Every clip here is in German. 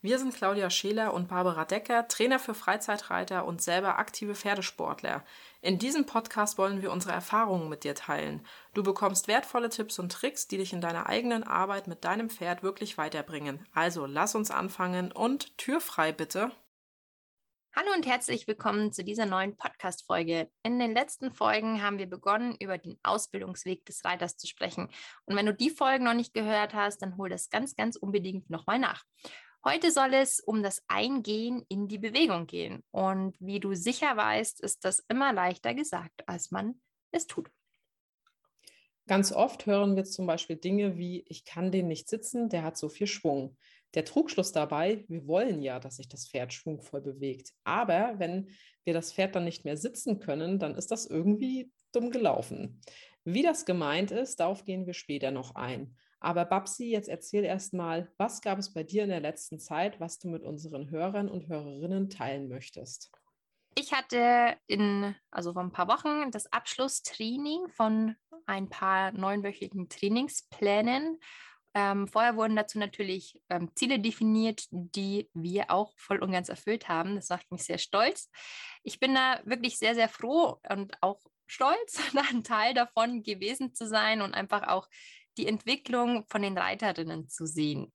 Wir sind Claudia Scheler und Barbara Decker, Trainer für Freizeitreiter und selber aktive Pferdesportler. In diesem Podcast wollen wir unsere Erfahrungen mit dir teilen. Du bekommst wertvolle Tipps und Tricks, die dich in deiner eigenen Arbeit mit deinem Pferd wirklich weiterbringen. Also lass uns anfangen und Tür frei bitte. Hallo und herzlich willkommen zu dieser neuen Podcast-Folge. In den letzten Folgen haben wir begonnen, über den Ausbildungsweg des Reiters zu sprechen. Und wenn du die Folgen noch nicht gehört hast, dann hol das ganz, ganz unbedingt nochmal nach. Heute soll es um das Eingehen in die Bewegung gehen. Und wie du sicher weißt, ist das immer leichter gesagt, als man es tut. Ganz oft hören wir zum Beispiel Dinge wie, ich kann den nicht sitzen, der hat so viel Schwung. Der Trugschluss dabei, wir wollen ja, dass sich das Pferd schwungvoll bewegt. Aber wenn wir das Pferd dann nicht mehr sitzen können, dann ist das irgendwie dumm gelaufen. Wie das gemeint ist, darauf gehen wir später noch ein. Aber Babsi, jetzt erzähl erst mal, was gab es bei dir in der letzten Zeit, was du mit unseren Hörern und Hörerinnen teilen möchtest? Ich hatte in, also vor ein paar Wochen das Abschlusstraining von ein paar neunwöchigen Trainingsplänen. Ähm, vorher wurden dazu natürlich ähm, Ziele definiert, die wir auch voll und ganz erfüllt haben. Das macht mich sehr stolz. Ich bin da wirklich sehr, sehr froh und auch stolz, ein Teil davon gewesen zu sein und einfach auch die Entwicklung von den Reiterinnen zu sehen.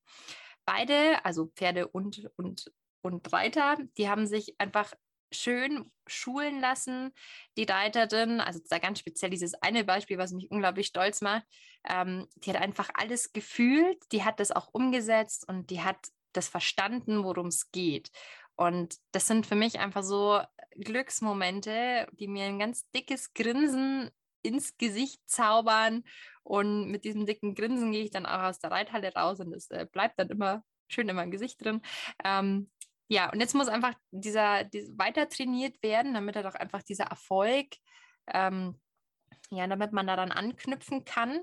Beide, also Pferde und, und, und Reiter, die haben sich einfach schön schulen lassen. Die Reiterin, also da ganz speziell dieses eine Beispiel, was mich unglaublich stolz macht, ähm, die hat einfach alles gefühlt, die hat das auch umgesetzt und die hat das verstanden, worum es geht. Und das sind für mich einfach so Glücksmomente, die mir ein ganz dickes Grinsen ins Gesicht zaubern. Und mit diesem dicken Grinsen gehe ich dann auch aus der Reithalle raus und es äh, bleibt dann immer schön in meinem Gesicht drin. Ähm, ja, und jetzt muss einfach dieser, dieser, weiter trainiert werden, damit er doch einfach dieser Erfolg, ähm, ja, damit man daran anknüpfen kann.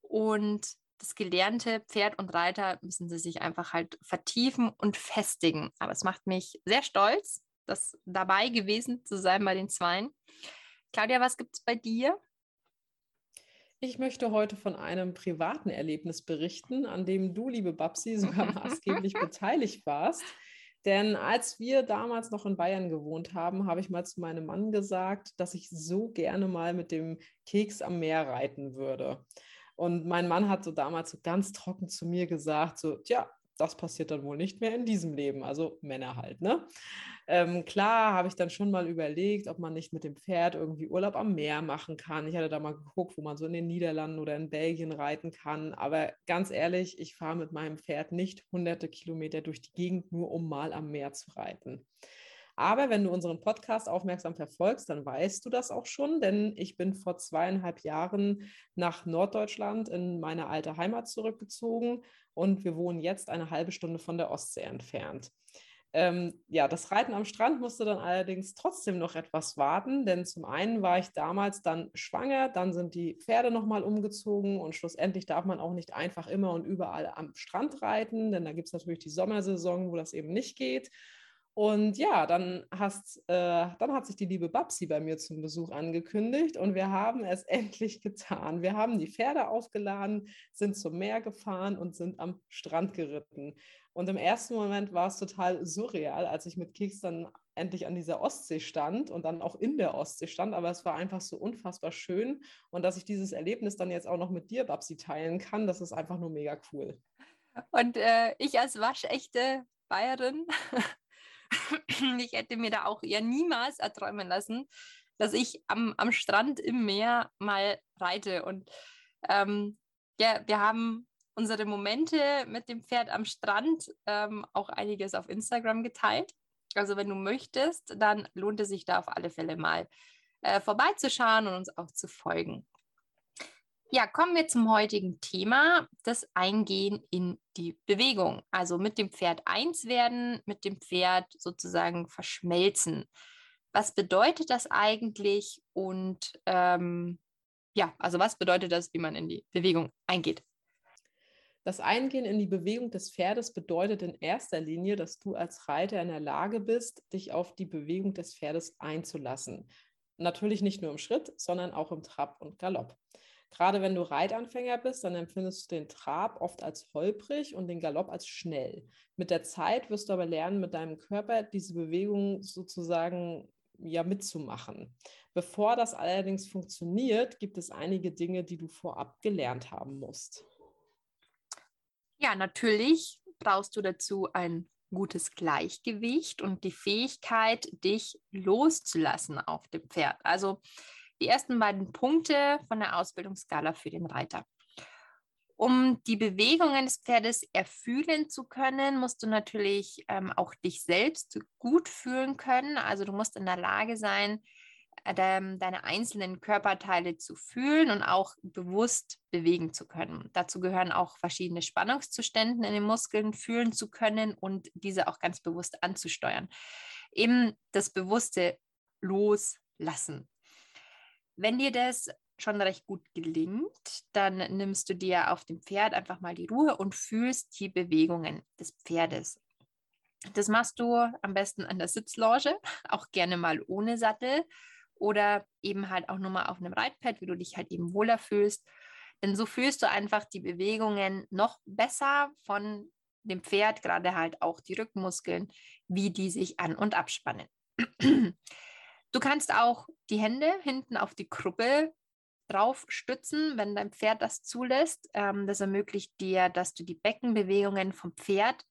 Und das gelernte Pferd und Reiter müssen sie sich einfach halt vertiefen und festigen. Aber es macht mich sehr stolz, das dabei gewesen zu sein bei den Zweien. Claudia, was gibt es bei dir? Ich möchte heute von einem privaten Erlebnis berichten, an dem du, liebe Babsi, sogar maßgeblich beteiligt warst. Denn als wir damals noch in Bayern gewohnt haben, habe ich mal zu meinem Mann gesagt, dass ich so gerne mal mit dem Keks am Meer reiten würde. Und mein Mann hat so damals so ganz trocken zu mir gesagt, so, tja, das passiert dann wohl nicht mehr in diesem Leben, also Männer halt, ne? Ähm, klar habe ich dann schon mal überlegt, ob man nicht mit dem Pferd irgendwie Urlaub am Meer machen kann. Ich hatte da mal geguckt, wo man so in den Niederlanden oder in Belgien reiten kann. Aber ganz ehrlich, ich fahre mit meinem Pferd nicht hunderte Kilometer durch die Gegend, nur um mal am Meer zu reiten. Aber wenn du unseren Podcast aufmerksam verfolgst, dann weißt du das auch schon, denn ich bin vor zweieinhalb Jahren nach Norddeutschland in meine alte Heimat zurückgezogen und wir wohnen jetzt eine halbe Stunde von der Ostsee entfernt. Ähm, ja, das Reiten am Strand musste dann allerdings trotzdem noch etwas warten, denn zum einen war ich damals dann schwanger, dann sind die Pferde nochmal umgezogen und schlussendlich darf man auch nicht einfach immer und überall am Strand reiten, denn da gibt es natürlich die Sommersaison, wo das eben nicht geht. Und ja, dann, hast, äh, dann hat sich die liebe Babsi bei mir zum Besuch angekündigt und wir haben es endlich getan. Wir haben die Pferde aufgeladen, sind zum Meer gefahren und sind am Strand geritten. Und im ersten Moment war es total surreal, als ich mit Keks dann endlich an dieser Ostsee stand und dann auch in der Ostsee stand. Aber es war einfach so unfassbar schön. Und dass ich dieses Erlebnis dann jetzt auch noch mit dir, Babsi, teilen kann, das ist einfach nur mega cool. Und äh, ich als waschechte Bayerin ich hätte mir da auch eher niemals erträumen lassen, dass ich am, am Strand im Meer mal reite. Und ähm, ja, wir haben unsere Momente mit dem Pferd am Strand ähm, auch einiges auf Instagram geteilt. Also wenn du möchtest, dann lohnt es sich da auf alle Fälle mal äh, vorbeizuschauen und uns auch zu folgen. Ja, kommen wir zum heutigen Thema, das Eingehen in die Bewegung. Also mit dem Pferd eins werden, mit dem Pferd sozusagen verschmelzen. Was bedeutet das eigentlich? Und ähm, ja, also was bedeutet das, wie man in die Bewegung eingeht? Das Eingehen in die Bewegung des Pferdes bedeutet in erster Linie, dass du als Reiter in der Lage bist, dich auf die Bewegung des Pferdes einzulassen. Natürlich nicht nur im Schritt, sondern auch im Trab und Galopp. Gerade wenn du Reitanfänger bist, dann empfindest du den Trab oft als holprig und den Galopp als schnell. Mit der Zeit wirst du aber lernen, mit deinem Körper diese Bewegung sozusagen ja mitzumachen. Bevor das allerdings funktioniert, gibt es einige Dinge, die du vorab gelernt haben musst. Ja, natürlich brauchst du dazu ein gutes Gleichgewicht und die Fähigkeit, dich loszulassen auf dem Pferd. Also die ersten beiden Punkte von der Ausbildungsskala für den Reiter. Um die Bewegungen des Pferdes erfühlen zu können, musst du natürlich ähm, auch dich selbst gut fühlen können. Also du musst in der Lage sein, deine einzelnen Körperteile zu fühlen und auch bewusst bewegen zu können. Dazu gehören auch verschiedene Spannungszustände in den Muskeln fühlen zu können und diese auch ganz bewusst anzusteuern. Eben das bewusste Loslassen. Wenn dir das schon recht gut gelingt, dann nimmst du dir auf dem Pferd einfach mal die Ruhe und fühlst die Bewegungen des Pferdes. Das machst du am besten an der Sitzloge, auch gerne mal ohne Sattel oder eben halt auch nur mal auf einem Reitpad, wie du dich halt eben wohler fühlst. Denn so fühlst du einfach die Bewegungen noch besser von dem Pferd, gerade halt auch die Rückenmuskeln, wie die sich an- und abspannen. Du kannst auch die Hände hinten auf die Kruppe drauf stützen, wenn dein Pferd das zulässt. Ähm, das ermöglicht dir, dass du die Beckenbewegungen vom Pferd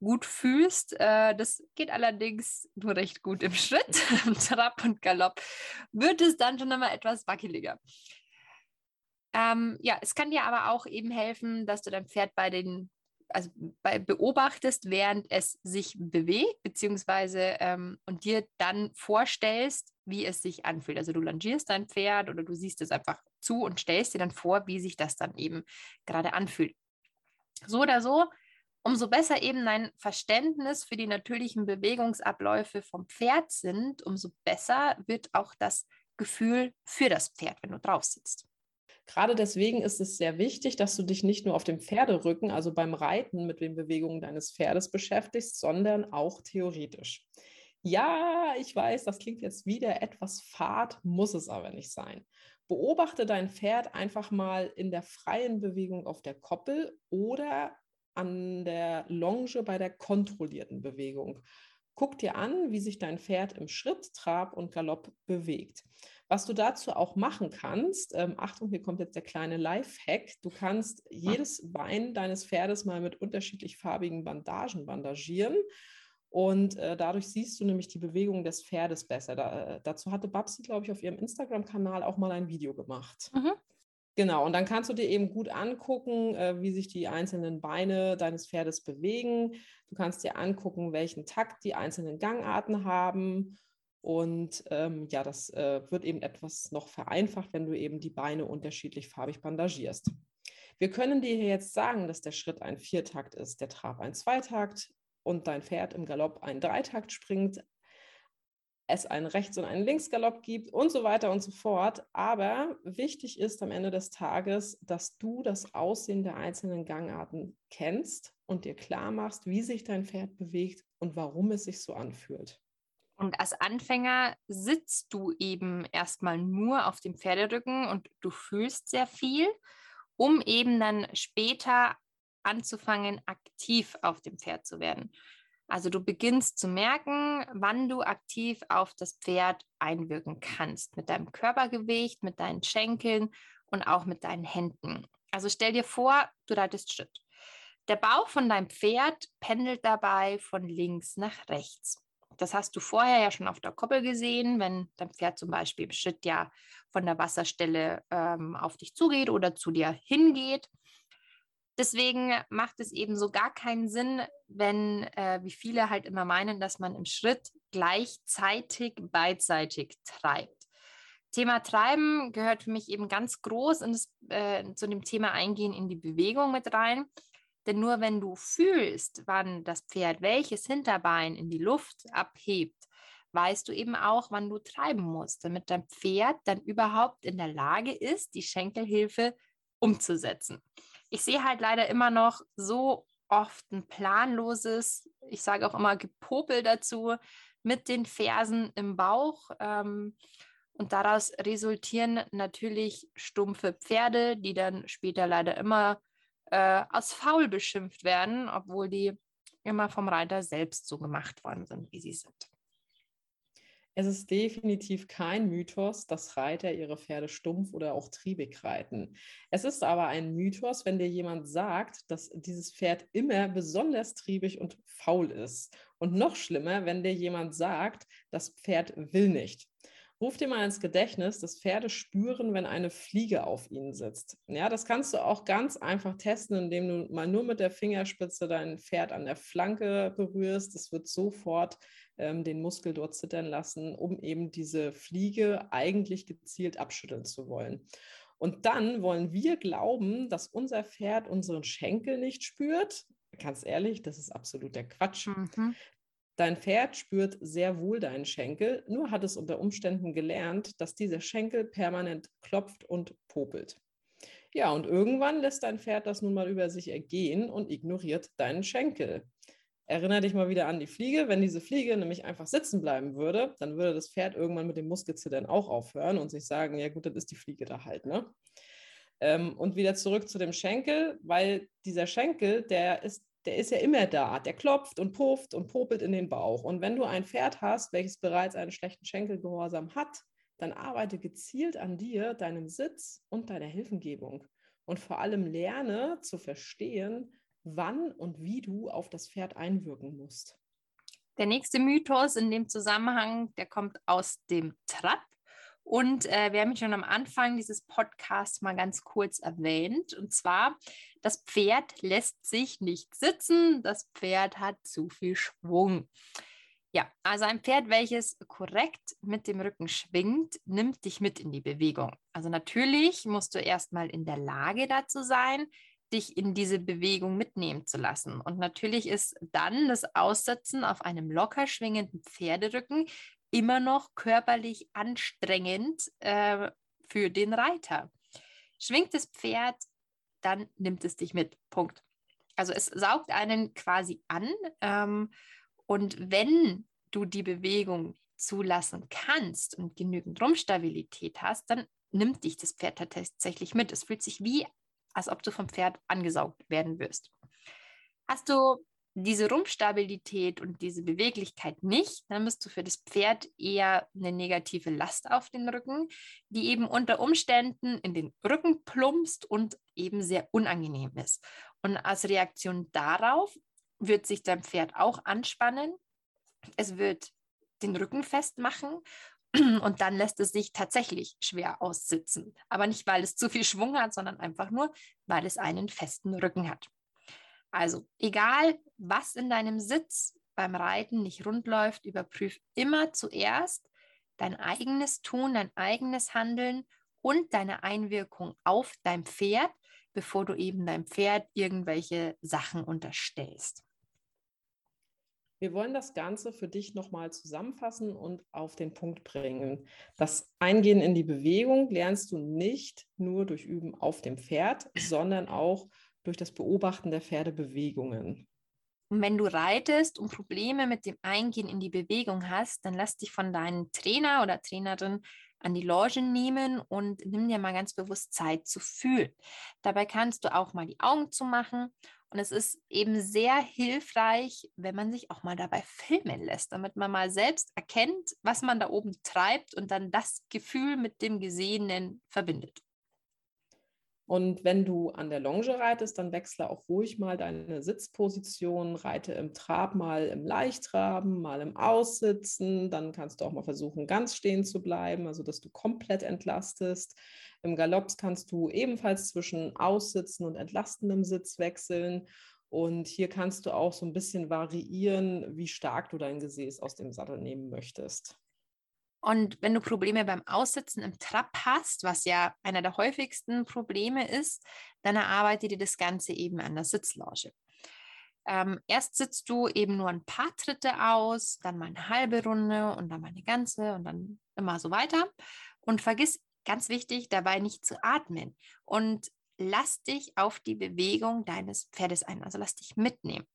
gut fühlst. Äh, das geht allerdings nur recht gut im Schritt. Im Trab und Galopp wird es dann schon einmal etwas wackeliger. Ähm, ja, es kann dir aber auch eben helfen, dass du dein Pferd bei den, also beobachtest, während es sich bewegt, beziehungsweise ähm, und dir dann vorstellst, wie es sich anfühlt. Also du langierst dein Pferd oder du siehst es einfach zu und stellst dir dann vor, wie sich das dann eben gerade anfühlt. So oder so umso besser eben dein Verständnis für die natürlichen Bewegungsabläufe vom Pferd sind, umso besser wird auch das Gefühl für das Pferd, wenn du drauf sitzt. Gerade deswegen ist es sehr wichtig, dass du dich nicht nur auf dem Pferderücken, also beim Reiten mit den Bewegungen deines Pferdes beschäftigst, sondern auch theoretisch. Ja, ich weiß, das klingt jetzt wieder etwas fad, muss es aber nicht sein. Beobachte dein Pferd einfach mal in der freien Bewegung auf der Koppel oder an der Longe bei der kontrollierten Bewegung. Guck dir an, wie sich dein Pferd im Schritt, Trab und Galopp bewegt. Was du dazu auch machen kannst, ähm, Achtung, hier kommt jetzt der kleine Life-Hack, du kannst jedes Bein deines Pferdes mal mit unterschiedlich farbigen Bandagen bandagieren und äh, dadurch siehst du nämlich die Bewegung des Pferdes besser. Da, äh, dazu hatte Babsi, glaube ich, auf ihrem Instagram-Kanal auch mal ein Video gemacht. Mhm. Genau, und dann kannst du dir eben gut angucken, äh, wie sich die einzelnen Beine deines Pferdes bewegen. Du kannst dir angucken, welchen Takt die einzelnen Gangarten haben. Und ähm, ja, das äh, wird eben etwas noch vereinfacht, wenn du eben die Beine unterschiedlich farbig bandagierst. Wir können dir jetzt sagen, dass der Schritt ein Viertakt ist, der Trab ein Zweitakt und dein Pferd im Galopp ein Dreitakt springt es einen Rechts- und einen Linksgalopp gibt und so weiter und so fort. Aber wichtig ist am Ende des Tages, dass du das Aussehen der einzelnen Gangarten kennst und dir klar machst, wie sich dein Pferd bewegt und warum es sich so anfühlt. Und als Anfänger sitzt du eben erstmal nur auf dem Pferderücken und du fühlst sehr viel, um eben dann später anzufangen, aktiv auf dem Pferd zu werden. Also du beginnst zu merken, wann du aktiv auf das Pferd einwirken kannst, mit deinem Körpergewicht, mit deinen Schenkeln und auch mit deinen Händen. Also stell dir vor, du reitest Schritt. Der Bauch von deinem Pferd pendelt dabei von links nach rechts. Das hast du vorher ja schon auf der Koppel gesehen, wenn dein Pferd zum Beispiel im Schritt ja von der Wasserstelle ähm, auf dich zugeht oder zu dir hingeht. Deswegen macht es eben so gar keinen Sinn, wenn, äh, wie viele halt immer meinen, dass man im Schritt gleichzeitig beidseitig treibt. Thema Treiben gehört für mich eben ganz groß in das, äh, zu dem Thema Eingehen in die Bewegung mit rein. Denn nur wenn du fühlst, wann das Pferd welches Hinterbein in die Luft abhebt, weißt du eben auch, wann du treiben musst, damit dein Pferd dann überhaupt in der Lage ist, die Schenkelhilfe umzusetzen. ich sehe halt leider immer noch so oft ein planloses, ich sage auch immer Gepopel dazu, mit den Fersen im Bauch. Ähm, und daraus resultieren natürlich stumpfe Pferde, die dann später leider immer äh, als faul beschimpft werden, obwohl die immer vom Reiter selbst so gemacht worden sind, wie sie sind. Es ist definitiv kein Mythos, dass Reiter ihre Pferde stumpf oder auch triebig reiten. Es ist aber ein Mythos, wenn dir jemand sagt, dass dieses Pferd immer besonders triebig und faul ist. Und noch schlimmer, wenn dir jemand sagt, das Pferd will nicht. Ruf dir mal ins Gedächtnis, dass Pferde spüren, wenn eine Fliege auf ihnen sitzt. Ja, das kannst du auch ganz einfach testen, indem du mal nur mit der Fingerspitze dein Pferd an der Flanke berührst. Das wird sofort ähm, den Muskel dort zittern lassen, um eben diese Fliege eigentlich gezielt abschütteln zu wollen. Und dann wollen wir glauben, dass unser Pferd unseren Schenkel nicht spürt. Ganz ehrlich, das ist absoluter Quatsch. Mhm. Dein Pferd spürt sehr wohl deinen Schenkel, nur hat es unter Umständen gelernt, dass dieser Schenkel permanent klopft und popelt. Ja, und irgendwann lässt dein Pferd das nun mal über sich ergehen und ignoriert deinen Schenkel. Erinnere dich mal wieder an die Fliege. Wenn diese Fliege nämlich einfach sitzen bleiben würde, dann würde das Pferd irgendwann mit dem Muskelzittern auch aufhören und sich sagen, ja gut, dann ist die Fliege da halt, ne? Ähm, und wieder zurück zu dem Schenkel, weil dieser Schenkel, der ist der ist ja immer da. Der klopft und pufft und popelt in den Bauch. Und wenn du ein Pferd hast, welches bereits einen schlechten Schenkelgehorsam hat, dann arbeite gezielt an dir, deinem Sitz und deiner Hilfengebung. Und vor allem lerne zu verstehen, wann und wie du auf das Pferd einwirken musst. Der nächste Mythos in dem Zusammenhang, der kommt aus dem Trab. Und äh, wir haben ihn schon am Anfang dieses Podcasts mal ganz kurz erwähnt. Und zwar, das Pferd lässt sich nicht sitzen, das Pferd hat zu viel Schwung. Ja, also ein Pferd, welches korrekt mit dem Rücken schwingt, nimmt dich mit in die Bewegung. Also natürlich musst du erstmal in der Lage dazu sein, dich in diese Bewegung mitnehmen zu lassen. Und natürlich ist dann das Aussetzen auf einem locker schwingenden Pferderücken immer noch körperlich anstrengend äh, für den Reiter. Schwingt das Pferd, dann nimmt es dich mit. Punkt. Also es saugt einen quasi an. Ähm, und wenn du die Bewegung zulassen kannst und genügend Rumpfstabilität hast, dann nimmt dich das Pferd tatsächlich mit. Es fühlt sich wie, als ob du vom Pferd angesaugt werden wirst. Hast du diese Rumpfstabilität und diese Beweglichkeit nicht, dann bist du für das Pferd eher eine negative Last auf den Rücken, die eben unter Umständen in den Rücken plumpst und eben sehr unangenehm ist. Und als Reaktion darauf wird sich dein Pferd auch anspannen. Es wird den Rücken festmachen und dann lässt es sich tatsächlich schwer aussitzen. Aber nicht, weil es zu viel Schwung hat, sondern einfach nur, weil es einen festen Rücken hat. Also egal, was in deinem Sitz beim Reiten nicht rund läuft, überprüf immer zuerst dein eigenes Tun, dein eigenes Handeln und deine Einwirkung auf dein Pferd, bevor du eben deinem Pferd irgendwelche Sachen unterstellst. Wir wollen das Ganze für dich nochmal zusammenfassen und auf den Punkt bringen. Das Eingehen in die Bewegung lernst du nicht nur durch Üben auf dem Pferd, sondern auch durch das Beobachten der Pferdebewegungen. Und wenn du reitest und Probleme mit dem Eingehen in die Bewegung hast, dann lass dich von deinem Trainer oder Trainerin an die Loge nehmen und nimm dir mal ganz bewusst Zeit zu fühlen. Dabei kannst du auch mal die Augen zumachen und es ist eben sehr hilfreich, wenn man sich auch mal dabei filmen lässt, damit man mal selbst erkennt, was man da oben treibt und dann das Gefühl mit dem Gesehenen verbindet. Und wenn du an der Longe reitest, dann wechsle auch ruhig mal deine Sitzposition, reite im Trab mal im Leichttraben, mal im Aussitzen. Dann kannst du auch mal versuchen, ganz stehen zu bleiben, also dass du komplett entlastest. Im Galopp kannst du ebenfalls zwischen Aussitzen und entlastendem Sitz wechseln. Und hier kannst du auch so ein bisschen variieren, wie stark du dein Gesäß aus dem Sattel nehmen möchtest. Und wenn du Probleme beim Aussitzen im Trab hast, was ja einer der häufigsten Probleme ist, dann erarbeite dir das Ganze eben an der Sitzlounge. Ähm, erst sitzt du eben nur ein paar Tritte aus, dann mal eine halbe Runde und dann mal eine ganze und dann immer so weiter. Und vergiss, ganz wichtig, dabei nicht zu atmen. Und lass dich auf die Bewegung deines Pferdes ein, also lass dich mitnehmen.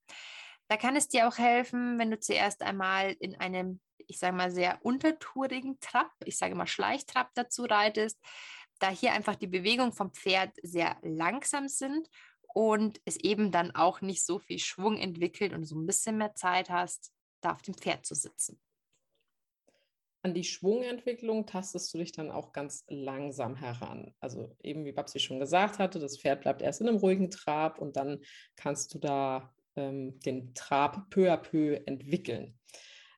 Da kann es dir auch helfen, wenn du zuerst einmal in einem, ich sage mal, sehr untertourigen Trab, ich sage mal Schleichtrab dazu reitest, da hier einfach die Bewegung vom Pferd sehr langsam sind und es eben dann auch nicht so viel Schwung entwickelt und so ein bisschen mehr Zeit hast, da auf dem Pferd zu sitzen. An die Schwungentwicklung tastest du dich dann auch ganz langsam heran. Also eben wie Babsi schon gesagt hatte, das Pferd bleibt erst in einem ruhigen Trab und dann kannst du da ähm, den Trab peu à peu entwickeln.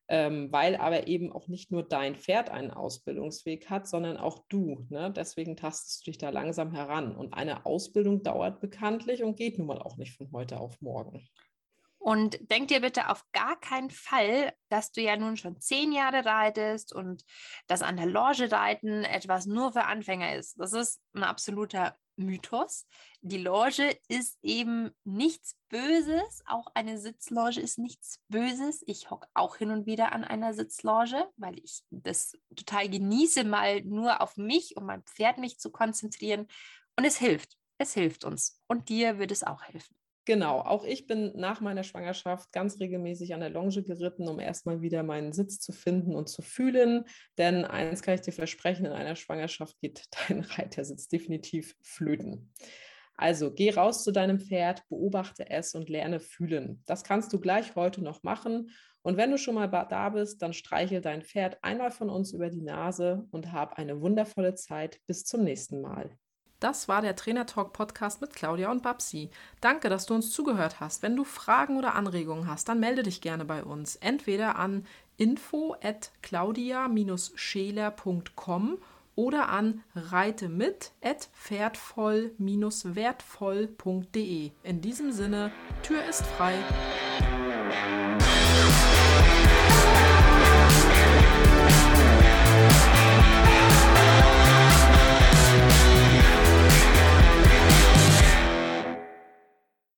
Ähm, weil aber eben auch nicht nur dein Pferd einen Ausbildungsweg hat, sondern auch du. Ne? Deswegen tastest du dich da langsam heran. Und eine Ausbildung dauert bekanntlich und geht nun mal auch nicht von heute auf morgen. Und denk dir bitte auf gar keinen Fall, dass du ja nun schon zehn Jahre reitest und dass an der Loge reiten etwas nur für Anfänger ist. Das ist ein absoluter Mythos. Die Loge ist eben nichts Böses. Auch eine Sitzloge ist nichts Böses. Ich hocke auch hin und wieder an einer Sitzloge, weil ich das total genieße, mal nur auf mich und mein Pferd mich zu konzentrieren. Und es hilft. Es hilft uns. Und dir wird es auch helfen. Genau, auch ich bin nach meiner Schwangerschaft ganz regelmäßig an der Longe geritten, um erstmal wieder meinen Sitz zu finden und zu fühlen. Denn eins kann ich dir versprechen, in einer Schwangerschaft geht dein Reitersitz definitiv flöten. Also geh raus zu deinem Pferd, beobachte es und lerne fühlen. Das kannst du gleich heute noch machen. Und wenn du schon mal da bist, dann streichel dein Pferd einmal von uns über die Nase und hab eine wundervolle Zeit. Bis zum nächsten Mal. Das war der Trainer Talk Podcast mit Claudia und Babsi. Danke, dass du uns zugehört hast. Wenn du Fragen oder Anregungen hast, dann melde dich gerne bei uns. Entweder an info at claudia-scheler.com oder an reite mit at pferdvoll-wertvoll.de. In diesem Sinne, Tür ist frei.